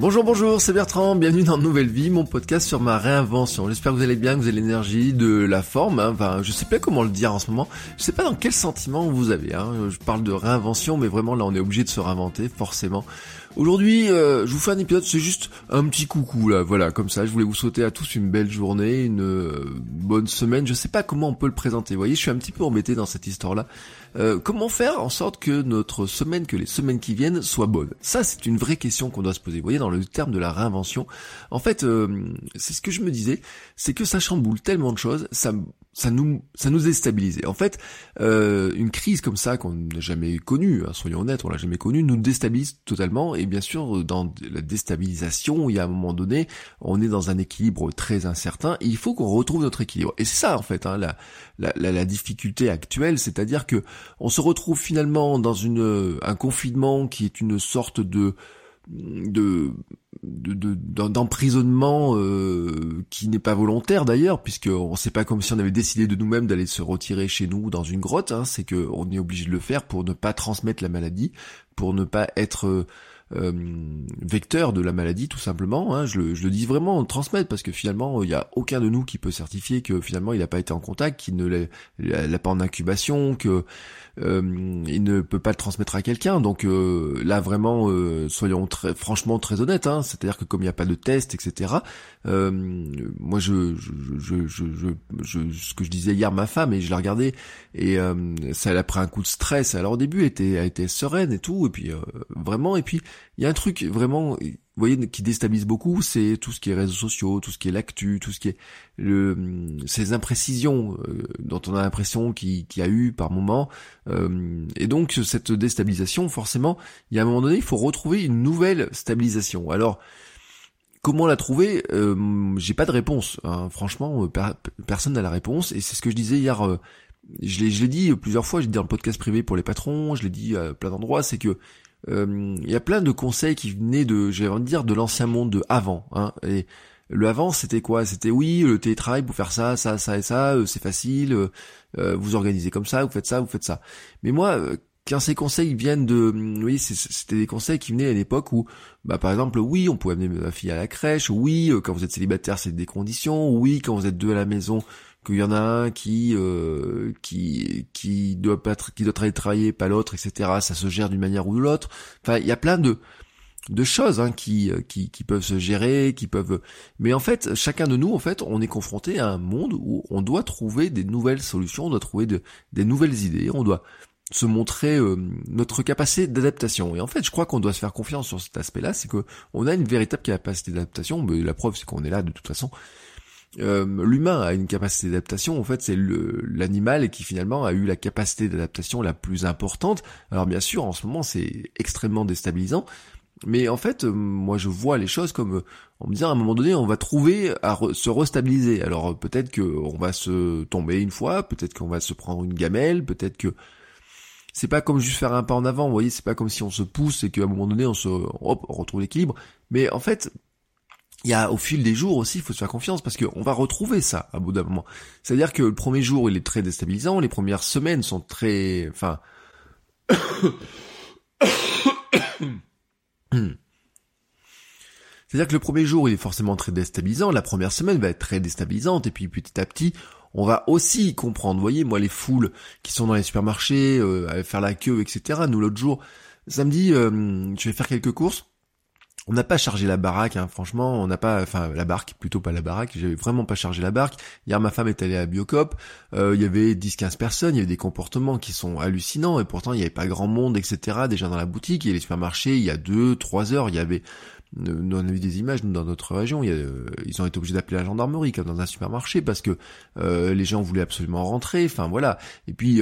Bonjour, bonjour, c'est Bertrand, bienvenue dans Nouvelle Vie, mon podcast sur ma réinvention. J'espère que vous allez bien, que vous avez l'énergie, de la forme, hein. enfin je sais pas comment le dire en ce moment, je sais pas dans quel sentiment vous avez, hein. je parle de réinvention mais vraiment là on est obligé de se réinventer forcément. Aujourd'hui, euh, je vous fais un épisode, c'est juste un petit coucou là, voilà, comme ça. Je voulais vous souhaiter à tous une belle journée, une euh, bonne semaine. Je sais pas comment on peut le présenter. Vous voyez, je suis un petit peu embêté dans cette histoire-là. Euh, comment faire en sorte que notre semaine, que les semaines qui viennent soient bonnes? Ça, c'est une vraie question qu'on doit se poser. Vous voyez, dans le terme de la réinvention, en fait, c'est ce que je me disais, c'est que ça chamboule tellement de choses, ça ça nous ça nous déstabilise. En fait, euh, une crise comme ça qu'on n'a jamais connue, hein, soyons honnêtes, on l'a jamais connue, nous déstabilise totalement. Et bien sûr, dans la déstabilisation, il y a un moment donné, on est dans un équilibre très incertain. il faut qu'on retrouve notre équilibre. Et c'est ça en fait, hein, la, la, la, difficulté actuelle, c'est-à-dire que on se retrouve finalement dans une un confinement qui est une sorte de de d'emprisonnement euh, qui n'est pas volontaire d'ailleurs puisque on sait pas comme si on avait décidé de nous-mêmes d'aller se retirer chez nous dans une grotte hein, c'est que on est obligé de le faire pour ne pas transmettre la maladie pour ne pas être euh, vecteur de la maladie tout simplement. Hein. Je, le, je, le, dis vraiment transmettre parce que finalement il n'y a aucun de nous qui peut certifier que finalement il n'a pas été en contact, qu'il ne l'a pas en incubation, que euh, il ne peut pas le transmettre à quelqu'un. Donc euh, là vraiment, euh, soyons très, franchement très honnêtes. Hein. C'est-à-dire que comme il n'y a pas de test, etc. moi je je, je, ce que je disais hier ma femme et je la regardais et ça elle a pris un coup de stress. Alors au début elle était, elle était sereine et tout et puis vraiment et puis il y a un truc vraiment, vous voyez, qui déstabilise beaucoup, c'est tout ce qui est réseaux sociaux, tout ce qui est l'actu, tout ce qui est le, ces imprécisions euh, dont on a l'impression qu'il y a eu par moment. Euh, et donc cette déstabilisation, forcément, il y a un moment donné, il faut retrouver une nouvelle stabilisation. Alors, Comment la trouver? Euh, J'ai pas de réponse. Hein. Franchement, personne n'a la réponse. Et c'est ce que je disais hier. je l'ai dit plusieurs fois. J'ai dit dans le podcast privé pour les patrons. Je l'ai dit à plein d'endroits. C'est que il y a plein de conseils qui venaient de, j'ai envie de dire, de l'ancien monde de avant. Hein, et le avant, c'était quoi? C'était oui, le télétravail pour faire ça, ça, ça et ça, euh, c'est facile. Euh, vous organisez comme ça, vous faites ça, vous faites ça. Mais moi, quand ces conseils viennent de, oui, c'était des conseils qui venaient à l'époque où, bah, par exemple, oui, on pouvait amener ma fille à la crèche, oui, quand vous êtes célibataire, c'est des conditions, oui, quand vous êtes deux à la maison, qu'il y en a un qui euh, qui qui doit pas qui doit travailler pas l'autre etc ça se gère d'une manière ou de l'autre enfin il y a plein de de choses hein, qui, qui qui peuvent se gérer qui peuvent mais en fait chacun de nous en fait on est confronté à un monde où on doit trouver des nouvelles solutions on doit trouver de, des nouvelles idées on doit se montrer euh, notre capacité d'adaptation. Et en fait, je crois qu'on doit se faire confiance sur cet aspect-là, c'est que on a une véritable capacité d'adaptation. Mais la preuve, c'est qu'on est là de toute façon. Euh, l'humain a une capacité d'adaptation. En fait, c'est l'animal qui finalement a eu la capacité d'adaptation la plus importante. Alors bien sûr, en ce moment, c'est extrêmement déstabilisant. Mais en fait, euh, moi je vois les choses comme euh, en me disant à un moment donné, on va trouver à se restabiliser. Alors peut-être que on va se tomber une fois, peut-être qu'on va se prendre une gamelle, peut-être que c'est pas comme juste faire un pas en avant. Vous voyez, c'est pas comme si on se pousse et qu'à un moment donné on se hop, on retrouve l'équilibre. Mais en fait, il y a au fil des jours aussi, il faut se faire confiance parce qu'on va retrouver ça à bout d'un moment. C'est-à-dire que le premier jour, il est très déstabilisant, les premières semaines sont très, enfin, c'est-à-dire que le premier jour, il est forcément très déstabilisant, la première semaine va être très déstabilisante, et puis petit à petit, on va aussi comprendre. Vous voyez, moi, les foules qui sont dans les supermarchés, euh, à faire la queue, etc. Nous, l'autre jour, samedi, euh, je vais faire quelques courses, on n'a pas chargé la baraque, hein, franchement, on n'a pas, enfin la barque, plutôt pas la baraque, j'avais vraiment pas chargé la barque. Hier ma femme est allée à Biocop, euh, il y avait 10-15 personnes, il y avait des comportements qui sont hallucinants, et pourtant il n'y avait pas grand monde, etc. Déjà dans la boutique, il y a les supermarchés, il y a 2-3 heures, il y avait on a vu des images dans notre région, a, ils ont été obligés d'appeler la gendarmerie comme dans un supermarché parce que les gens voulaient absolument rentrer. Enfin voilà. Et puis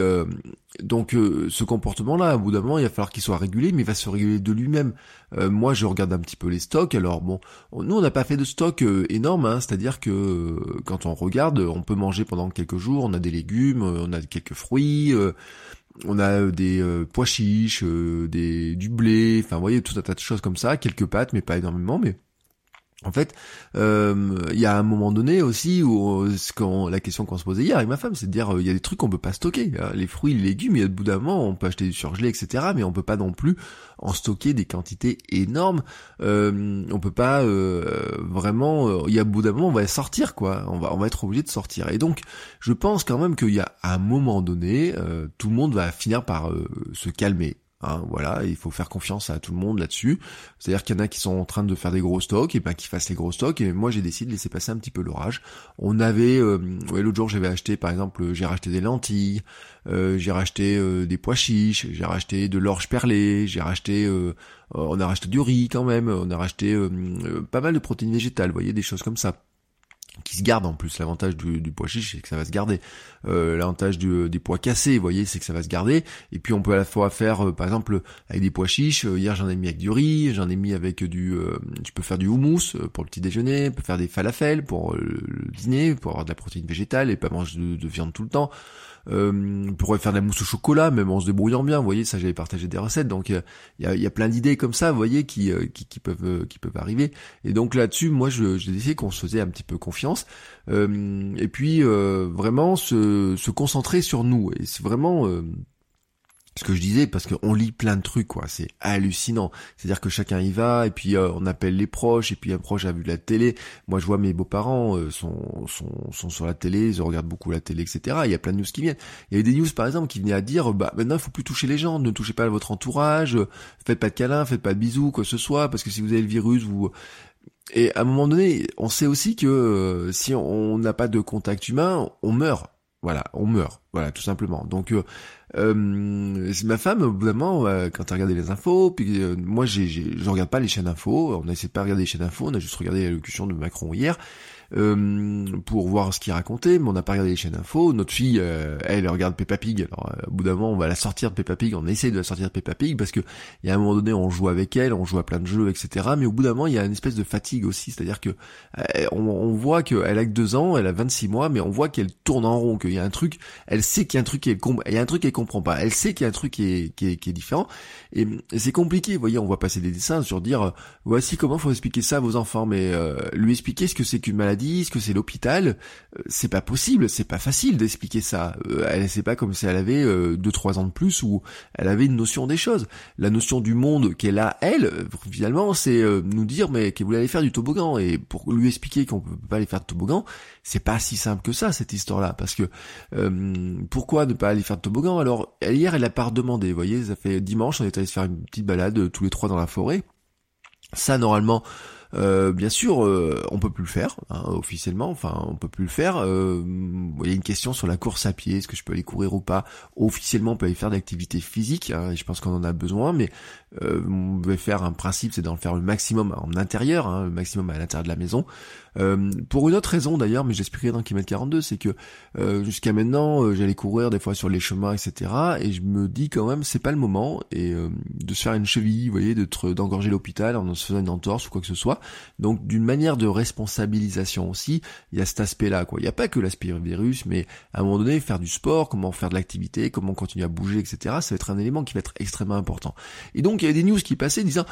donc ce comportement-là, au bout d'un moment, il va falloir qu'il soit régulé, mais il va se réguler de lui-même. moi, je regarde un petit peu les stocks. Alors bon, nous on n'a pas fait de stock énorme, hein, c'est-à-dire que quand on regarde, on peut manger pendant quelques jours. On a des légumes, on a quelques fruits on a euh, des euh, pois chiches, euh, des du blé, enfin vous voyez tout un tas de choses comme ça, quelques pâtes mais pas énormément mais en fait, euh, il y a un moment donné aussi où quand, la question qu'on se posait hier avec ma femme, c'est de dire il y a des trucs qu'on peut pas stocker. Hein. Les fruits, les légumes, il y a de bout d'un moment, on peut acheter du surgelé, etc. Mais on peut pas non plus en stocker des quantités énormes. Euh, on peut pas euh, vraiment. Il y a bout d'un moment, on va sortir quoi. On va on va être obligé de sortir. Et donc, je pense quand même qu'il y a un moment donné, tout le monde va finir par se calmer Hein, voilà, il faut faire confiance à tout le monde là-dessus. C'est-à-dire qu'il y en a qui sont en train de faire des gros stocks, et ben qui fassent les gros stocks. Et moi, j'ai décidé de laisser passer un petit peu l'orage. On avait, euh, ouais, l'autre jour, j'avais acheté, par exemple, j'ai racheté des lentilles, euh, j'ai racheté euh, des pois chiches, j'ai racheté de l'orge perlée, j'ai racheté, on a racheté du riz quand même, on a racheté pas mal de protéines végétales, vous voyez, des choses comme ça qui se garde en plus. L'avantage du, pois chiche, c'est que ça va se garder. Euh, L'avantage des pois cassés, vous voyez, c'est que ça va se garder. Et puis on peut à la fois faire, euh, par exemple, avec des pois chiches. Euh, hier j'en ai mis avec du riz, j'en ai mis avec du. Euh, tu peux faire du houmous pour le petit déjeuner, tu peux faire des falafels pour le, dîner, pour avoir de la protéine végétale et pas manger de viande tout le temps. Euh, on pourrait faire de la mousse au chocolat, même en se débrouillant bien. Vous voyez, ça j'avais partagé des recettes, donc il y a, plein d'idées comme ça, vous voyez, qui, euh, qui, peuvent euh, qui peuvent arriver. Et donc là-dessus, moi, je, j'ai décidé qu'on se faisait un petit peu confiance, euh, et puis vraiment se, se concentrer sur nous. Et c'est vraiment ce que je disais parce qu'on lit plein de trucs quoi. C'est hallucinant. C'est à dire que chacun y va et puis euh, on appelle les proches et puis un proche a vu la télé. Moi je vois mes beaux-parents euh, sont, sont, sont sur la télé ils regardent beaucoup la télé etc il y a plein de news qui viennent. Il y a des news par exemple qui venaient à dire bah maintenant il faut plus toucher les gens. Ne touchez pas votre entourage. Faites pas de câlins faites pas de bisous quoi que ce soit parce que si vous avez le virus vous et à un moment donné on sait aussi que euh, si on n'a pas de contact humain on meurt voilà, on meurt. Voilà, tout simplement. Donc, euh, euh, ma femme, au bout d'un moment, euh, quand elle regardé les infos, puis euh, moi, j'ai, je regarde pas les chaînes infos. On a essayé de pas regarder les chaînes infos. On a juste regardé l'allocution de Macron hier. Euh, pour voir ce qu'il racontait, mais on n'a pas regardé les chaînes info. Notre fille, euh, elle regarde Peppa Pig. Alors, euh, au bout d'un moment, on va la sortir de Peppa Pig. On essaye de la sortir de Peppa Pig parce que il y a un moment donné, on joue avec elle, on joue à plein de jeux, etc. Mais au bout d'un moment, il y a une espèce de fatigue aussi, c'est-à-dire que on, on, voit qu'elle a que deux ans, elle a 26 mois, mais on voit qu'elle tourne en rond, qu'il y a un truc, elle sait qu'il y a un truc qui il y a un truc qu'elle comprend pas. Elle sait qu'il y a un truc qui est, différent. Et, c'est compliqué. Vous voyez, on voit passer des dessins sur dire, voici comment faut expliquer ça à vos enfants, mais lui expliquer ce que c'est qu'une maladie, que c'est l'hôpital euh, c'est pas possible, c'est pas facile d'expliquer ça. Euh, elle c'est pas comme si elle avait 2 euh, deux trois ans de plus ou elle avait une notion des choses. La notion du monde qu'elle a elle, finalement, c'est nous dire mais qu'elle voulait aller faire du toboggan et pour lui expliquer qu'on peut pas aller faire de toboggan, c'est pas si simple que ça cette histoire-là parce que pourquoi ne pas aller faire de toboggan? Alors hier elle a pas redemandé, vous voyez, ça fait dimanche on est allé se faire une petite balade tous les trois dans la forêt. Ça normalement euh, bien sûr, euh, on peut plus le faire hein, officiellement. Enfin, on peut plus le faire. Euh, il y a une question sur la course à pied. Est-ce que je peux aller courir ou pas? Officiellement, on peut aller faire de l'activité physique. Hein, et je pense qu'on en a besoin, mais euh, on veut faire un principe, c'est d'en faire le maximum en intérieur, hein, le maximum à l'intérieur de la maison. Euh, pour une autre raison d'ailleurs, mais j'expliquerai dans Kilomètre 42, c'est que euh, jusqu'à maintenant, euh, j'allais courir des fois sur les chemins, etc. Et je me dis quand même, c'est pas le moment et de se faire une cheville, vous voyez, d'engorger l'hôpital en se faisant une entorse ou quoi que ce soit. Donc d'une manière de responsabilisation aussi, il y a cet aspect-là. quoi. Il n'y a pas que l'aspect virus, mais à un moment donné, faire du sport, comment faire de l'activité, comment continuer à bouger, etc. Ça va être un élément qui va être extrêmement important. Et donc il y a des news qui passaient disant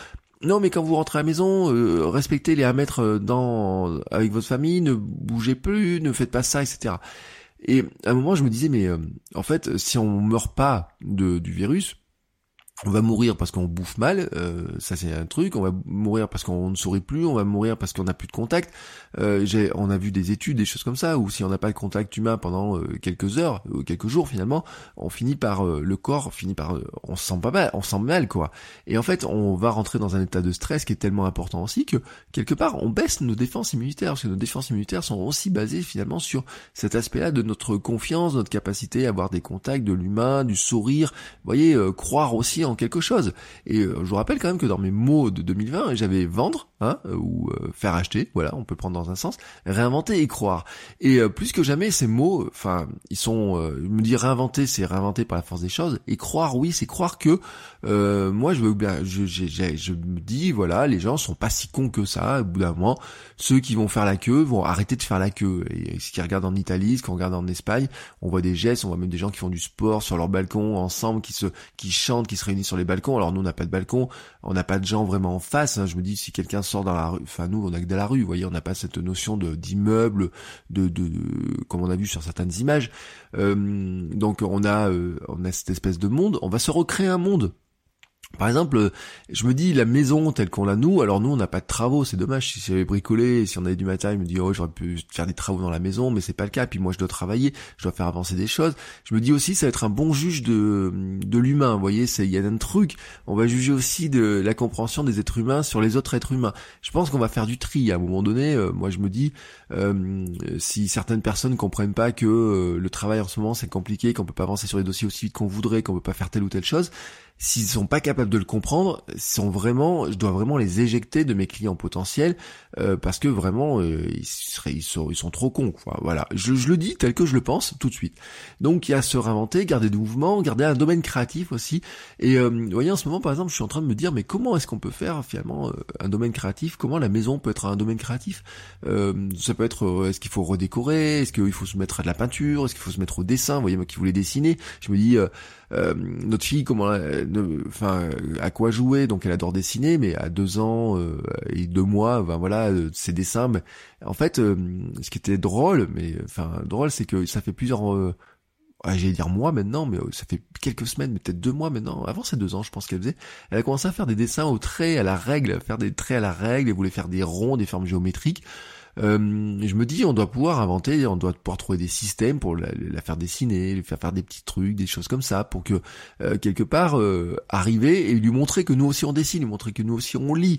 non, mais quand vous rentrez à la maison, euh, respectez les 1 mètre euh, dans avec votre famille, ne bougez plus, ne faites pas ça, etc. Et à un moment, je me disais, mais euh, en fait, si on meurt pas de, du virus, on va mourir parce qu'on bouffe mal, euh, ça c'est un truc, on va mourir parce qu'on ne sourit plus, on va mourir parce qu'on n'a plus de contact. Euh, on a vu des études, des choses comme ça, où si on n'a pas de contact humain pendant euh, quelques heures, quelques jours finalement, on finit par, le corps finit par, on se sent pas mal, on se sent mal quoi. Et en fait, on va rentrer dans un état de stress qui est tellement important aussi que, quelque part, on baisse nos défenses immunitaires, parce que nos défenses immunitaires sont aussi basées finalement sur cet aspect-là de notre confiance, notre capacité à avoir des contacts, de l'humain, du sourire, vous voyez, croire aussi en quelque chose. Et je vous rappelle quand même que dans mes mots de 2020, j'avais vendre, hein, ou faire acheter, voilà, on peut prendre dans un sens, réinventer et croire. Et plus que jamais, ces mots, enfin, ils sont, je me dis réinventer, c'est réinventer par la force des choses, et croire, oui, c'est croire que moi, je veux bien, je, je, je, me dis, voilà, les gens sont pas si cons que ça. Au bout d'un moment, ceux qui vont faire la queue vont arrêter de faire la queue. Et ce qui regarde en Italie, ce qu'on regarde en Espagne, on voit des gestes, on voit même des gens qui font du sport sur leur balcon ensemble, qui se, qui chantent, qui se réunissent sur les balcons. Alors nous, on n'a pas de balcon, on n'a pas de gens vraiment en face. Hein. Je me dis, si quelqu'un sort dans la rue, enfin nous, on a que de la rue. Vous voyez, on n'a pas cette notion de d'immeuble, de, de, comme on a vu sur certaines images. Euh, donc on a, euh, on a cette espèce de monde. On va se recréer un monde par exemple, je me dis la maison telle qu'on l'a nous, alors nous on n'a pas de travaux, c'est dommage. Si j'avais bricolé, si on avait du matériel, je me dis oh j'aurais pu faire des travaux dans la maison, mais c'est pas le cas. Puis moi je dois travailler, je dois faire avancer des choses. Je me dis aussi ça va être un bon juge de de l'humain. Vous voyez, il y a un truc. On va juger aussi de la compréhension des êtres humains sur les autres êtres humains. Je pense qu'on va faire du tri à un moment donné. Euh, moi je me dis euh, si certaines personnes comprennent pas que euh, le travail en ce moment c'est compliqué, qu'on peut pas avancer sur les dossiers aussi vite qu'on voudrait, qu'on peut pas faire telle ou telle chose s'ils sont pas capables de le comprendre, sont vraiment, je dois vraiment les éjecter de mes clients potentiels euh, parce que vraiment euh, ils, sont, trop cons. Quoi. Voilà, je, le dis tel que je le pense tout de suite. Donc il y a se réinventer, garder des mouvements, garder un domaine créatif aussi. Et euh, vous voyez en ce moment par exemple, je suis en train de me dire mais comment est-ce qu'on peut faire finalement un domaine créatif? Comment la maison peut être un domaine créatif? Ça peut être est-ce qu'il faut redécorer? Est-ce qu'il faut se mettre à de la peinture? Est-ce qu'il faut se mettre au dessin? Vous voyez moi qui voulais dessiner, je me dis euh, notre fille, comment, enfin, à quoi jouer? Donc elle adore dessiner, mais à deux ans euh, et deux mois, ben voilà, euh, ses dessins. Mais, en fait, ce qui était drôle, mais enfin drôle, c'est que ça fait plusieurs euh, j'allais dire mois maintenant, mais ça fait quelques semaines, mais peut-être deux mois maintenant. Avant ces deux ans, je pense qu'elle faisait. Elle a commencé à faire des dessins au trait, à la règle, faire des traits à la règle, elle voulait faire des ronds, des formes géométriques. Euh, je me dis, on doit pouvoir inventer, on doit pouvoir trouver des systèmes pour la, faire dessiner, lui faire faire des petits trucs, des choses comme ça, pour que euh, quelque part euh, arriver et lui montrer que nous aussi on dessine, lui montrer que nous aussi on lit,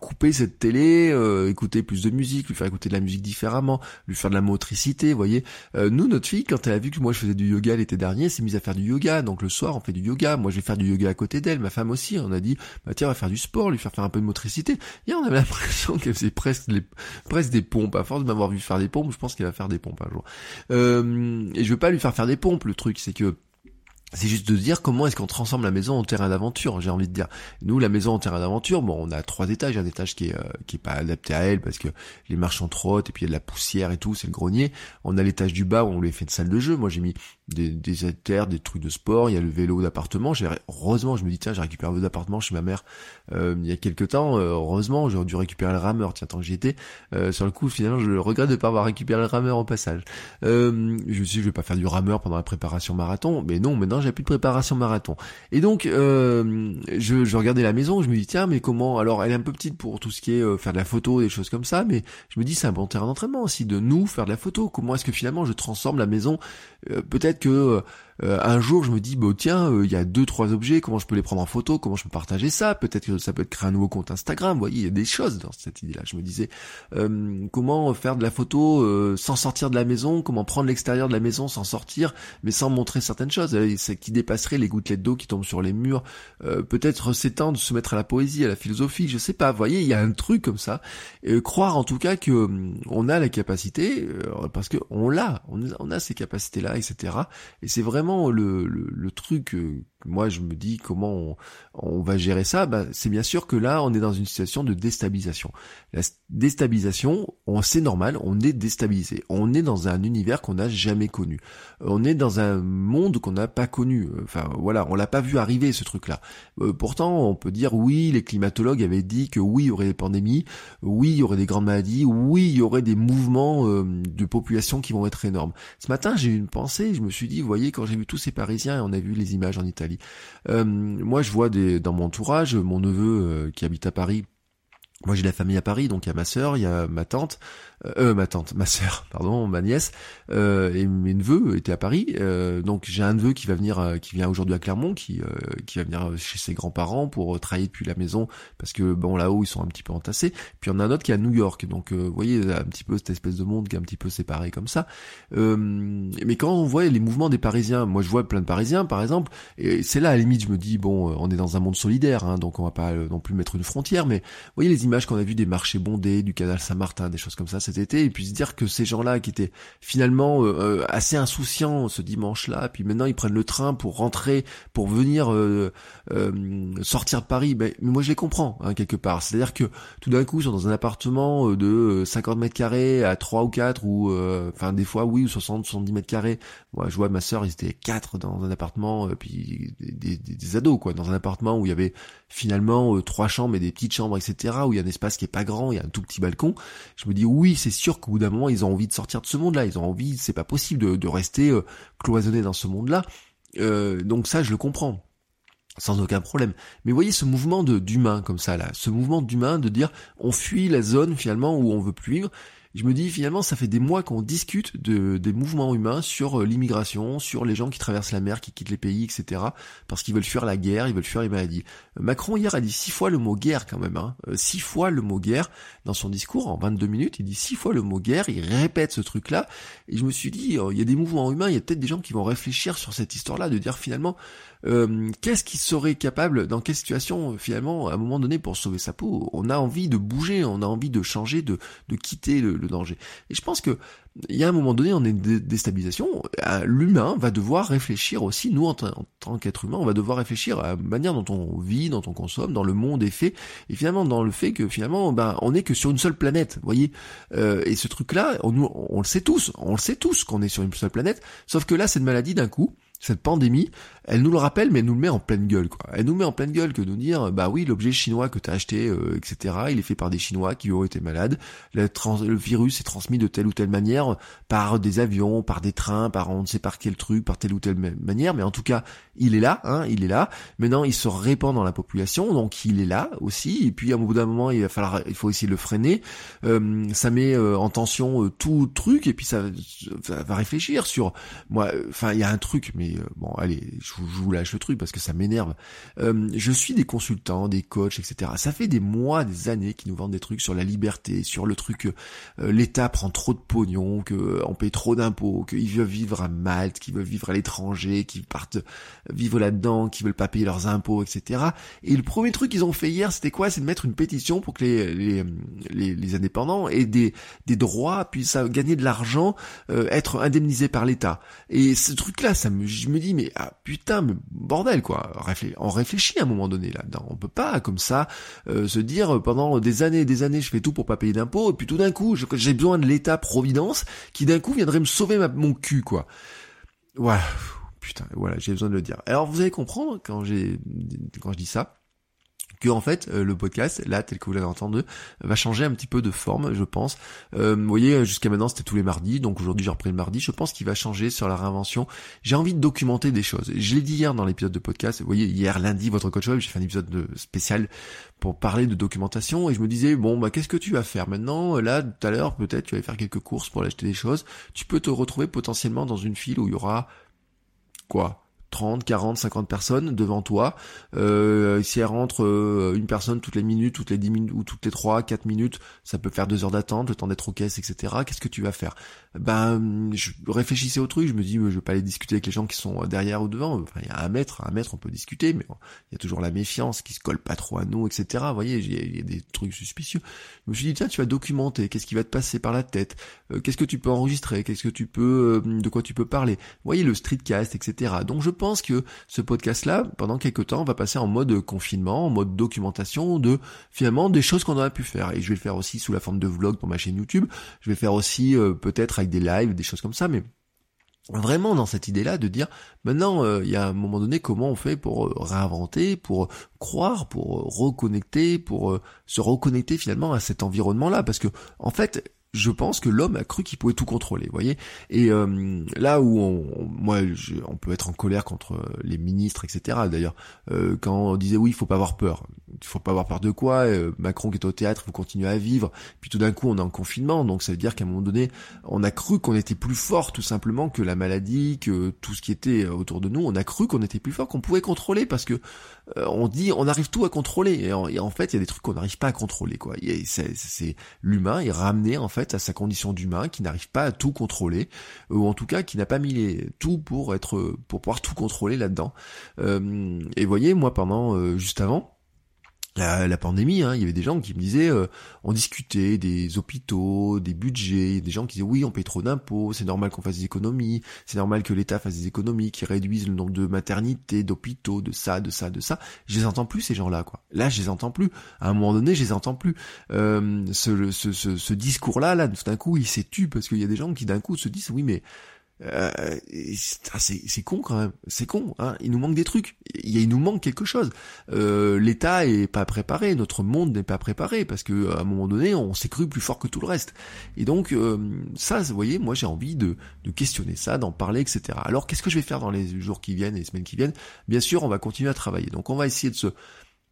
couper cette télé, écouter plus de musique, lui faire écouter de la musique différemment, lui faire de la motricité, vous voyez. nous, notre fille, quand elle a vu que moi je faisais du yoga l'été dernier, s'est mise à faire du yoga. Donc le soir, on fait du yoga. Moi, je vais faire du yoga à côté d'elle. Ma femme aussi. On a dit, bah tiens, on va faire du sport, lui faire faire un peu de motricité. Et on avait l'impression qu'elle faisait presque les presque des pompes. À force de m'avoir vu faire des pompes, je pense qu'elle va faire des pompes un jour. Euh, et je veux pas lui faire faire des pompes. Le truc, c'est que c'est juste de dire comment est-ce qu'on transforme la maison en terrain d'aventure, j'ai envie de dire. Nous, la maison en terrain d'aventure, bon, on a trois étages, un étage qui est, euh, qui est pas adapté à elle parce que les marches trop hautes et puis il y a de la poussière et tout, c'est le grenier. On a l'étage du bas où on lui fait une salle de jeu. Moi, j'ai mis des, des des trucs de sport, il y a le vélo d'appartement. Heureusement, je me dis, tiens, j'ai récupéré un vélo d'appartement chez ma mère euh, il y a quelques temps. Euh, heureusement, j'aurais dû récupérer le rameur, tiens, tant que j'y étais. sur le coup, finalement, je regrette de pas avoir récupéré le rameur au passage. je me suis dit, je vais pas faire du rameur pendant la préparation marathon, mais non, maintenant, j'ai plus de préparation marathon. Et donc, euh, je, regardais la maison, je me dis tiens, mais comment Alors, elle est un peu petite pour tout ce qui est euh, faire de la photo, des choses comme ça, mais je me dis c'est un bon terrain d'entraînement aussi de nous faire de la photo. Comment est-ce que finalement je transforme la maison? Euh, Peut-être que euh, un jour je me dis bah tiens euh, il y a deux trois objets comment je peux les prendre en photo comment je peux partager ça? Peut-être que ça peut être créer un nouveau compte Instagram. Vous voyez il y a des choses dans cette idée là je me disais euh, comment faire de la photo sans sortir de la maison? Comment prendre l'extérieur de la maison sans sortir mais sans montrer certaines choses? Qui dépasserait les gouttelettes d'eau qui tombent sur les murs. Peut-être s'étendre se mettre à la poésie à la philosophie je sais pas. Vous voyez il y a un truc comme ça. Croire en tout cas que on a la capacité parce que on l'a on, on a ces capacités là etc et c'est vraiment le, le, truc euh, moi je me dis comment on, va gérer ça, bah, c'est bien sûr que là on est dans une situation de déstabilisation. La déstabilisation, on c'est normal, on est déstabilisé. On est dans un univers qu'on n'a jamais connu. On est dans un monde qu'on n'a pas connu. Enfin voilà, on l'a pas vu arriver ce truc-là. Euh, pourtant, on peut dire oui, les climatologues avaient dit que oui, il y aurait des pandémies, oui, il y aurait des grandes maladies, oui, il y aurait des mouvements euh, de population qui vont être énormes. Ce matin, j'ai eu une pensée, je me suis dit, vous voyez, quand j'ai vu tous ces Parisiens et on a vu les images en Italie, euh, moi, je vois dans mon entourage, mon neveu euh, qui habite à Paris moi j'ai la famille à Paris, donc il y a ma sœur, il y a ma tante, euh, euh, ma tante, ma sœur, pardon, ma nièce, euh, et mes neveux étaient à Paris. Euh, donc j'ai un neveu qui va venir, euh, qui vient aujourd'hui à Clermont, qui qui va venir chez ses grands-parents pour travailler depuis la maison, parce que bon là-haut ils sont un petit peu entassés. Puis on a un autre qui est à New York, donc vous voyez un petit peu cette espèce de monde qui est un petit peu séparé comme ça. mais quand on voit les mouvements des Parisiens, moi je vois plein de Parisiens par exemple, et c'est là à la limite je me dis bon, on est dans un monde solidaire, hein, donc on va pas non plus mettre une frontière, mais vous voyez les images qu'on a vues des marchés bondés, du canal Saint-Martin, des choses comme ça été, et puis se dire que ces gens-là qui étaient finalement euh, euh, assez insouciants ce dimanche-là, puis maintenant ils prennent le train pour rentrer, pour venir euh, sortir de Paris, ben, mais moi je les comprends hein, quelque part. C'est-à-dire que tout d'un coup ils sont dans un appartement de 50 mètres carrés à 3 ou 4 ou enfin des fois oui ou 60 70 mètres carrés. Moi je vois ma sœur ils étaient quatre dans un appartement puis des, des, des, ados quoi dans un appartement où il y avait finalement trois chambres et des petites chambres etc où il y a un espace qui est pas grand, il y a un tout petit balcon. Je me dis oui c'est sûr qu'au bout d'un moment, ils ont envie de sortir de ce monde-là. Ils ont envie, c'est pas possible de, rester euh, cloisonné dans ce monde-là. Euh, donc ça, je le comprends sans aucun problème. Mais voyez ce mouvement d'humain comme ça là, ce mouvement d'humain de dire on fuit la zone finalement où on veut plus vivre je me dis finalement ça fait des mois qu'on discute de, des mouvements humains sur euh, l'immigration, sur les gens qui traversent la mer, qui quittent les pays, etc. Parce qu'ils veulent fuir la guerre, ils veulent fuir les maladies. Euh, Macron hier a dit six fois le mot guerre quand même, hein. Euh, six fois le mot guerre dans son discours en 22 minutes, il dit six fois le mot guerre, il répète ce truc-là, et je me suis dit il y a des mouvements humains, il y a peut-être des gens qui vont réfléchir sur cette histoire-là, de dire finalement euh, qu'est-ce qui serait capable, dans quelle situation finalement, à un moment donné, pour sauver sa peau On a envie de bouger, on a envie de changer, de, de quitter le, danger. Et je pense que il y a un moment donné, on est une déstabilisation. Euh, l'humain va devoir réfléchir aussi, nous en, tant qu'être humain, on va devoir réfléchir à la manière dont on vit, dont on consomme, dans le monde est fait, et finalement dans le fait que finalement, ben, on est que sur une seule planète, voyez. Euh, et ce truc-là, on, on le sait tous, on le sait tous qu'on est sur une seule planète. Sauf que là, cette maladie d'un coup, cette pandémie, elle nous le rappelle, mais elle nous le met en pleine gueule, quoi. Elle nous met en pleine gueule que de nous dire, bah oui, l'objet chinois que tu as acheté, euh, etc., il est fait par des Chinois qui ont été malades. Le, virus est transmis de telle ou telle manière par des avions, par des trains, par on ne sait par quel truc, par telle ou telle manière, mais en tout cas, il est là, hein, il est là. Maintenant, il se répand dans la population, donc il est là aussi. Et puis, à un bout d'un moment, il va falloir, il faut essayer de le freiner. Euh, ça met euh, en tension tout truc, et puis ça, ça va réfléchir sur, moi, enfin, il y a un truc, mais euh, bon, allez, je, vous lâche le truc parce que ça m'énerve. Euh, je suis des consultants, des coachs, etc. Ça fait des mois, des années qu'ils nous vendent des trucs sur la liberté, sur le truc euh, l'État prend trop de pognon, que on paye trop d'impôts, qu'ils veulent vivre à Malte, qu'ils veulent vivre à l'étranger, qu'ils partent vivre là-dedans, qu'ils veulent pas payer leurs impôts, etc. Et le premier truc qu'ils ont fait hier, c'était quoi? C'est de mettre une pétition pour que les les, les, indépendants aient des des droits, puissent gagner de l'argent, être indemnisés par l'État. Et ce truc-là, ça me je me dis mais ah putain mais bordel quoi. On réfléchit à un moment donné là-dedans. On peut pas comme ça euh, se dire pendant des années et des années je fais tout pour pas payer d'impôts et puis tout d'un coup j'ai besoin de l'État providence qui d'un coup viendrait me sauver mon cul quoi. Voilà putain voilà j'ai besoin de le dire. Alors vous allez comprendre quand j'ai quand je dis ça en fait euh, le podcast là tel que vous l'avez entendu va changer un petit peu de forme je pense. Euh, vous voyez jusqu'à maintenant c'était tous les mardis donc aujourd'hui j'ai repris le mardi. Je pense qu'il va changer sur la réinvention. J'ai envie de documenter des choses. Je l'ai dit hier dans l'épisode de podcast. Vous voyez hier lundi votre coach web j'ai fait un épisode de spécial pour parler de documentation et je me disais bon bah qu'est-ce que tu vas faire maintenant? Là tout à l'heure peut-être tu vas faire quelques courses pour acheter des choses. Tu peux te retrouver potentiellement dans une file où il y aura quoi? 30, 40, 50 personnes devant toi. Euh, si elle rentre euh, une personne toutes les minutes, toutes les 10 minutes ou toutes les 3, 4 minutes, ça peut faire deux heures d'attente, le temps d'être aux caisses, etc. Qu'est-ce que tu vas faire? Ben, je réfléchissais au truc, je me dis, je vais pas aller discuter avec les gens qui sont derrière ou devant. Enfin, il y a un mètre, un mètre, on peut discuter, mais il y a toujours la méfiance qui se colle pas trop à nous, etc. Vous voyez, il y, a des trucs suspicieux. Je me suis dit, tiens, tu vas documenter, qu'est-ce qui va te passer par la tête, euh, qu'est-ce que tu peux enregistrer, qu'est-ce que tu peux, de quoi tu peux parler? Vous voyez, le streetcast, etc. Donc je que ce podcast-là, pendant quelques temps, va passer en mode confinement, en mode documentation de finalement des choses qu'on aurait pu faire. Et je vais le faire aussi sous la forme de vlog pour ma chaîne YouTube. Je vais faire aussi euh, peut-être avec des lives, des choses comme ça, mais vraiment dans cette idée-là de dire maintenant euh, il y a un moment donné comment on fait pour euh, réinventer, pour croire, pour reconnecter, pour se reconnecter finalement à cet environnement-là parce que en fait je pense que l'homme a cru qu'il pouvait tout contrôler, voyez. Et euh, là où on, moi, on peut être en colère contre les ministres, etc. D'ailleurs, euh, quand on disait oui, il faut pas avoir peur. faut pas avoir peur de quoi. Macron qui est au théâtre, vous continuez à vivre. Puis tout d'un coup, on est en confinement, donc ça veut dire qu'à un moment donné, on a cru qu'on était plus fort, tout simplement, que la maladie, que tout ce qui était autour de nous. On a cru qu'on était plus fort, qu'on pouvait contrôler, parce que on dit, on arrive tout à contrôler. Et en, fait, il y a des trucs qu'on n'arrive pas à contrôler, quoi. C'est l'humain est ramené en fait à sa condition d'humain, qui n'arrive pas à tout contrôler, ou en tout cas qui n'a pas mis les, tout pour être, pour pouvoir tout contrôler là-dedans. Euh, et voyez, moi pendant euh, juste avant, la, la pandémie, hein, il y avait des gens qui me disaient, euh, on discutait des hôpitaux, des budgets, des gens qui disaient oui, on paye trop d'impôts, c'est normal qu'on fasse des économies, c'est normal que l'État fasse des économies, qui réduisent le nombre de maternités, d'hôpitaux, de ça, de ça, de ça. Je les entends plus ces gens-là, quoi. Là, je les entends plus. À un moment donné, je les entends plus. Euh, ce, discours-là, là, d'un coup, il s'est tu parce qu'il y a des gens qui d'un coup se disent oui, mais euh, c'est con quand même, c'est con. Hein il nous manque des trucs, il, il nous manque quelque chose. Euh, L'État est pas préparé, notre monde n'est pas préparé parce que à un moment donné, on s'est cru plus fort que tout le reste. Et donc euh, ça, vous voyez, moi j'ai envie de, de, questionner ça, d'en parler, etc. Alors qu'est-ce que je vais faire dans les jours qui viennent, et les semaines qui viennent? Bien sûr, on va continuer à travailler. Donc on va essayer de se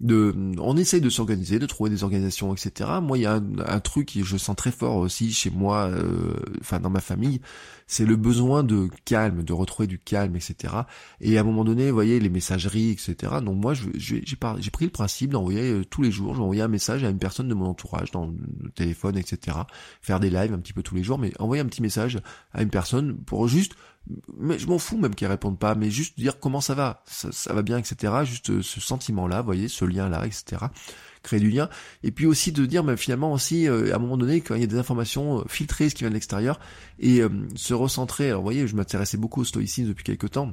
de, on essaye de s'organiser, de trouver des organisations, etc. Moi, il y a un, truc que je sens très fort aussi chez moi, euh, enfin dans ma famille, c'est le besoin de calme, de retrouver du calme, etc. Et à un moment donné, vous voyez, les messageries, etc. Donc moi, j'ai pris le principe d'envoyer euh, tous les jours, j'envoyais un message à une personne de mon entourage, dans le téléphone, etc. Faire des lives un petit peu tous les jours, mais envoyer un petit message à une personne pour juste mais je m'en fous même qu'ils répondent pas, mais juste dire comment ça va, ça, va bien, etc. Juste euh, ce sentiment-là, vous voyez, ce lien-là, etc. Créer du lien. Et puis aussi de dire, mais finalement aussi, euh, à un moment donné, quand il y a des informations euh, filtrées, ce qui vient de l'extérieur, et se recentrer. Alors vous voyez, je m'intéressais beaucoup au stoïcisme depuis quelques temps.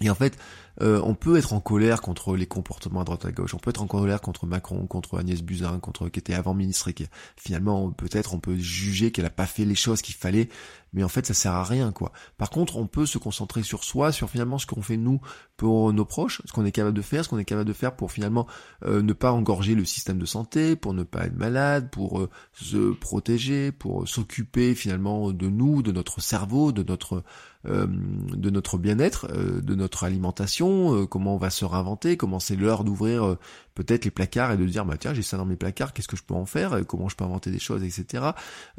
Et en fait, euh, on peut être en colère contre les comportements à droite à gauche, on peut être en colère contre Macron, contre Agnès Buzyn, contre qui était avant ministre et qui finalement peut-être on peut juger qu'elle a pas fait les choses qu'il fallait, mais en fait ça sert à rien quoi. Par contre, on peut se concentrer sur soi, sur finalement ce qu'on fait nous pour nos proches, ce qu'on est capable de faire, ce qu'on est capable de faire pour finalement euh, ne pas engorger le système de santé, pour ne pas être malade, pour euh, se protéger, pour s'occuper finalement de nous, de notre cerveau, de notre de notre bien-être, de notre alimentation, comment on va se réinventer, comment c'est l'heure d'ouvrir peut-être les placards et de dire bah tiens j'ai ça dans mes placards, qu'est-ce que je peux en faire, comment je peux inventer des choses, etc.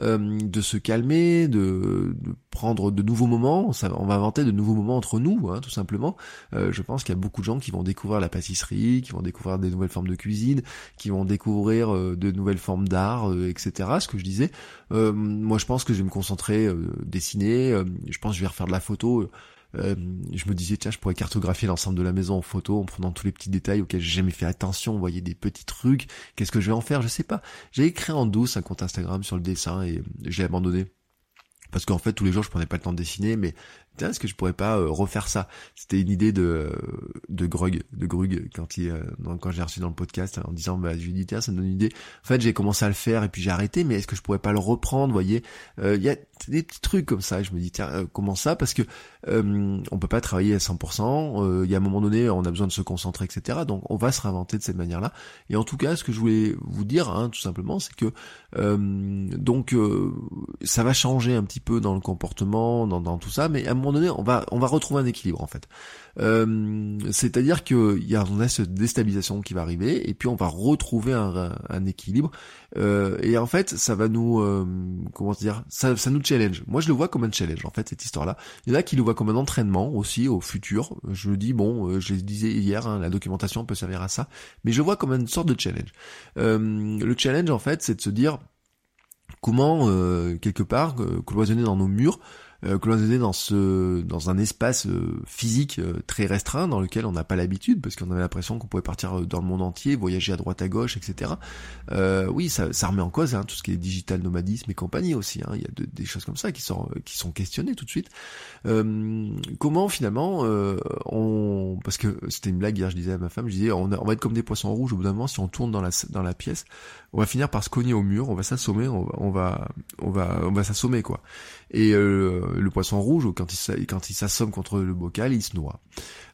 Euh, de se calmer, de, de, prendre de nouveaux moments, ça, on va inventer de nouveaux moments entre nous, hein, tout simplement. Euh, je pense qu'il y a beaucoup de gens qui vont découvrir la pâtisserie, qui vont découvrir des nouvelles formes de cuisine, qui vont découvrir euh, de nouvelles formes d'art, euh, etc. Ce que je disais. Euh, moi je pense que je vais me concentrer, dessiner, je pense que je vais refaire de la photo euh, je me disais tiens je pourrais cartographier l'ensemble de la maison en photo en prenant tous les petits détails auxquels j'ai jamais fait attention, vous voyez des petits trucs, qu'est-ce que je vais en faire, je sais pas. J'ai écrit en douce un compte Instagram sur le dessin et j'ai abandonné. Parce qu'en fait tous les jours je prenais pas le temps de dessiner mais est-ce que je pourrais pas euh, refaire ça? C'était une idée de de Grug, de Grug quand il euh, quand j'ai reçu dans le podcast en disant bah je lui dis tiens ça me donne une idée. En fait j'ai commencé à le faire et puis j'ai arrêté mais est-ce que je pourrais pas le reprendre voyez, euh, il y a des petits trucs comme ça. Je me dis tiens comment ça? Parce que on peut pas travailler à 100%. Il y a un moment donné on a besoin de se concentrer etc. Donc on va se réinventer de cette manière-là. Et en tout cas ce que je voulais vous dire hein, tout simplement c'est que donc ça va changer un petit peu dans le comportement, dans, dans tout ça, mais à un donné, on va on va retrouver un équilibre en fait. Euh, c'est-à-dire qu'il y a, on a cette déstabilisation qui va arriver, et puis on va retrouver un, un équilibre. Euh, et en fait, ça va nous, euh, comment dire, ça, ça nous challenge. Moi, je le vois comme un challenge en fait cette histoire-là. Il y en a qui le voient comme un entraînement aussi au futur. Je dis bon, je le disais hier, hein, la documentation peut servir à ça, mais je vois comme une sorte de challenge. le challenge en fait, c'est de se dire comment quelque part cloisonner dans nos murs euh, cloisonné dans ce dans un espace euh, physique euh, très restreint dans lequel on n'a pas l'habitude parce qu'on avait l'impression qu'on pouvait partir euh, dans le monde entier, voyager à droite à gauche, etc. oui, ça, ça remet en cause hein, tout ce qui est digital nomadisme et compagnie aussi. Hein. Il y a des choses comme ça qui sont qui sont questionnées tout de suite. comment finalement on parce que c'était une blague hier, je disais à ma femme, je disais on, on va être comme des poissons rouges au bout d'un moment si on tourne dans la dans la pièce, on va finir par se cogner au mur, on va s'assommer, on, on, va on va on va s'assommer quoi. Et euh, le poisson rouge ou quand il quand il s'assomme contre le bocal, il se noie.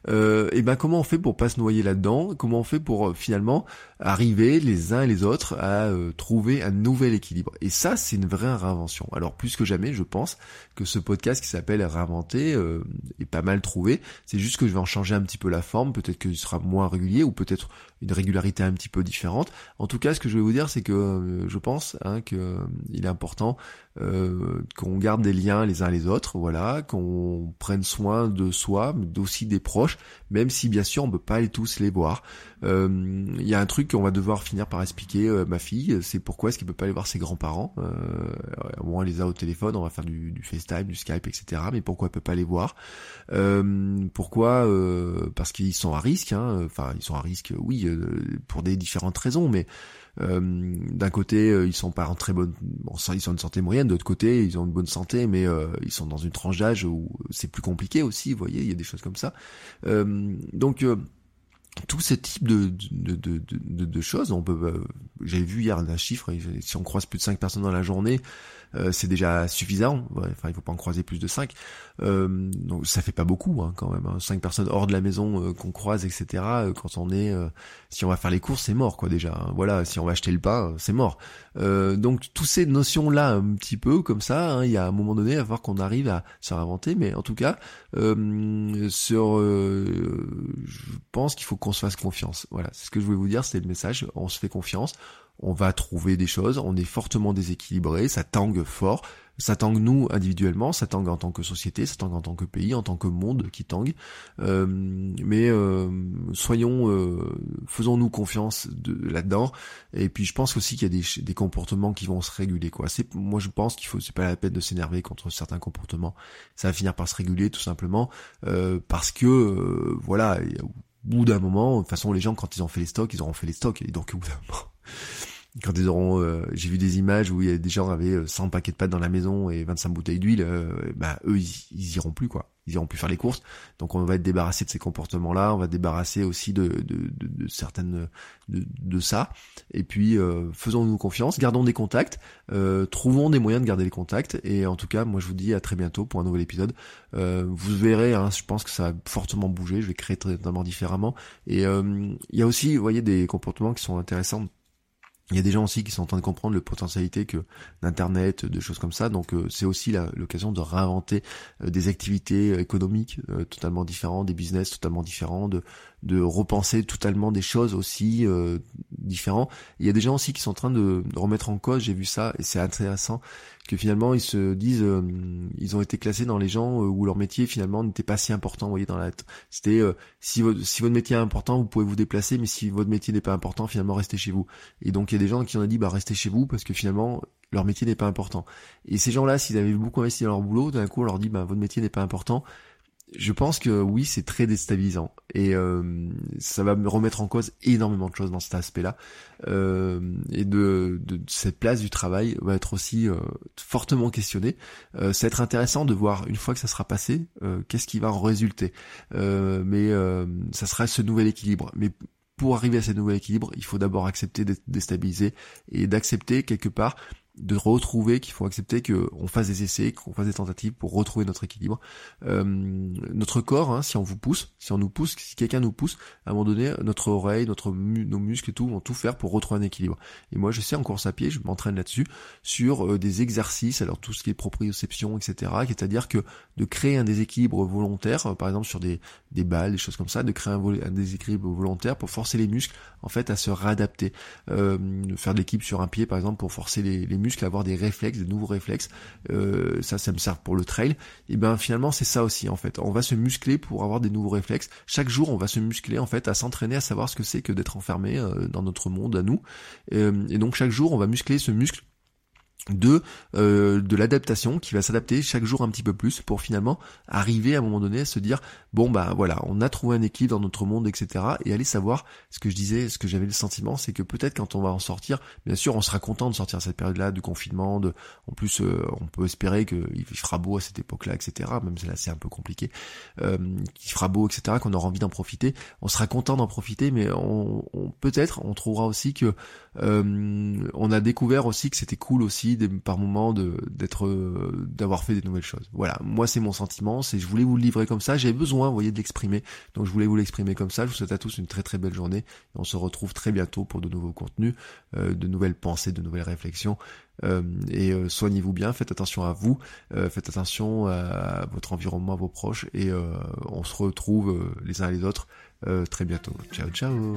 Euh, et ben comment on fait pour pas se noyer là-dedans? Comment on fait pour euh, finalement arriver les uns et les autres à euh, trouver un nouvel équilibre? Et ça, c'est une vraie réinvention. Alors plus que jamais, je pense que ce podcast qui s'appelle Réinventer euh, est pas mal trouvé. C'est juste que je vais en changer un petit peu la forme. Peut-être qu'il sera moins régulier ou peut-être une régularité un petit peu différente. En tout cas, ce que je vais vous dire, c'est que je pense hein, que il est important euh, qu'on garde des liens les uns les autres, voilà, qu'on prenne soin de soi, mais aussi des proches, même si bien sûr on peut pas les tous les voir. Euh, il y a un truc qu'on va devoir finir par expliquer euh, ma fille, c'est pourquoi est-ce qu'il peut pas aller voir ses grands-parents. Euh, au moins on les a au téléphone, on va faire du, du, FaceTime, du Skype, etc. Mais pourquoi elle peut pas les voir? Pourquoi Parce qu'ils sont à risque. Hein. Enfin, ils sont à risque, oui, pour des différentes raisons, mais euh, d'un côté, euh, ils sont pas en très bonne, bon, ils sont en santé moyenne. D'autre côté, ils ont une bonne santé, mais euh, ils sont dans une tranche d'âge où c'est plus compliqué aussi. Vous voyez, il y a des choses comme ça. donc tout ce type de, de, de, de, choses, on peut, j'avais vu hier un chiffre, si on croise plus de 5 personnes dans la journée, euh, c'est déjà suffisant. enfin, il faut pas en croiser plus de 5. Euh, donc ça fait pas beaucoup hein, quand même. Hein. 5 personnes hors de la maison euh, qu'on croise, etc. Euh, quand on est, si on va faire les courses, c'est mort quoi déjà. Hein. Voilà, si on va acheter le pain, c'est mort. donc toutes ces notions là, un petit peu comme ça, hein, il y a un moment donné à voir qu'on arrive à se réinventer. Mais en tout cas, sur, je pense qu'il faut qu'on se fasse confiance. Voilà, c'est ce que je voulais vous dire. C'était le message. On se fait confiance on va trouver des choses, on est fortement déséquilibré, ça tangue fort, ça tangue nous individuellement, ça tangue en tant que société, ça tangue en tant que pays, en tant que monde qui tangue. Euh, mais euh, soyons, euh, faisons-nous confiance là-dedans. Et puis je pense aussi qu'il y a des, comportements qui vont se réguler. Quoi. C'est, moi je pense qu'il faut, c'est pas la peine de s'énerver contre certains comportements. Ça va finir par se réguler tout simplement parce que voilà, au bout d'un moment, de toute façon les gens quand ils ont fait les stocks, ils auront fait les stocks. Et donc au bout d'un moment quand ils auront, euh, j'ai vu des images où il y a des gens avaient 100 paquets de pâtes dans la maison et 25 bouteilles d'huile, euh, bah eux ils, ils, iront plus quoi, ils iront plus faire les courses. Donc on va être débarrassé de ces comportements-là, on va débarrasser aussi de, de, de, de certaines de, de, ça. Et puis euh, faisons-nous confiance, gardons des contacts, trouvons des moyens de garder les contacts. Et en tout cas, moi je vous dis à très bientôt pour un nouvel épisode. vous verrez, hein, je pense que ça va fortement bouger, je vais créer totalement différemment. Et il y a aussi, vous voyez, des comportements qui sont intéressants il y a des gens aussi qui sont en train de comprendre le potentialité que d'internet, de choses comme ça. Donc euh, c'est aussi l'occasion de réinventer euh, des activités euh, économiques totalement différentes, des business totalement différents, de, de repenser totalement des choses aussi différentes. Il y a des gens aussi qui sont en train de remettre en cause. J'ai vu ça et c'est intéressant que finalement ils se disent euh, ils ont été classés dans les gens euh, où leur métier finalement n'était pas si important vous voyez dans la c'était euh, si votre si votre métier est important vous pouvez vous déplacer mais si votre métier n'est pas important finalement restez chez vous. Et donc il y a des gens qui ont dit bah restez chez vous parce que finalement leur métier n'est pas important. Et ces gens là s'ils avaient beaucoup investi dans leur boulot d'un coup on leur dit bah votre métier n'est pas important je pense que oui, c'est très déstabilisant et euh, ça va me remettre en cause énormément de choses dans cet aspect-là. Euh, et de, cette place du travail va être aussi euh, fortement questionnée. Euh, ça va être intéressant de voir une fois que ça sera passé, qu'est-ce qui va en résulter. mais ça sera ce nouvel équilibre. Mais pour arriver à ce nouvel équilibre, il faut d'abord accepter d'être déstabilisé et d'accepter quelque part de retrouver qu'il faut accepter qu'on fasse des essais, qu'on fasse des tentatives pour retrouver notre équilibre. Euh, notre corps, hein, si on vous pousse, si on nous pousse, si quelqu'un nous pousse, à un moment donné, notre oreille, notre nos muscles et tout vont tout faire pour retrouver un équilibre. Et moi, je sais en course à pied, je m'entraîne là-dessus sur euh, des exercices, alors tout ce qui est proprioception, etc. C'est-à-dire que de créer un déséquilibre volontaire, euh, par exemple sur des, des balles, des choses comme ça, de créer un, déséquilibre volontaire pour forcer les muscles en fait à se réadapter, euh, faire de l'équipe sur un pied par exemple pour forcer les, les muscles à avoir des réflexes, des nouveaux réflexes. Euh, ça, ça me sert pour le trail. Et ben finalement c'est ça aussi en fait. On va se muscler pour avoir des nouveaux réflexes. Chaque jour on va se muscler en fait à s'entraîner à savoir ce que c'est que d'être enfermé euh, dans notre monde à nous. Euh, et donc chaque jour on va muscler ce muscle de euh, de l'adaptation qui va s'adapter chaque jour un petit peu plus pour finalement arriver à un moment donné à se dire bon bah voilà on a trouvé un équilibre dans notre monde etc et aller savoir ce que je disais ce que j'avais le sentiment c'est que peut-être quand on va en sortir bien sûr on sera content de sortir cette période là du confinement de en plus euh, on peut espérer qu'il fera beau à cette époque là etc même si là c'est un peu compliqué euh, qu'il fera beau etc qu'on aura envie d'en profiter on sera content d'en profiter mais on, peut-être on trouvera aussi que on a découvert aussi que c'était cool aussi par moment d'être euh, d'avoir fait des nouvelles choses. Voilà, moi c'est mon sentiment, c'est je voulais vous le livrer comme ça, j'avais besoin, voyez, de l'exprimer, donc je voulais vous l'exprimer comme ça. Je vous souhaite à tous une très très belle journée on se retrouve très bientôt pour de nouveaux contenus, euh, de nouvelles pensées, de nouvelles réflexions. Euh, et soignez-vous bien, faites attention à vous, faites attention à votre environnement, à vos proches, et on se retrouve les uns et les autres très bientôt. Ciao ciao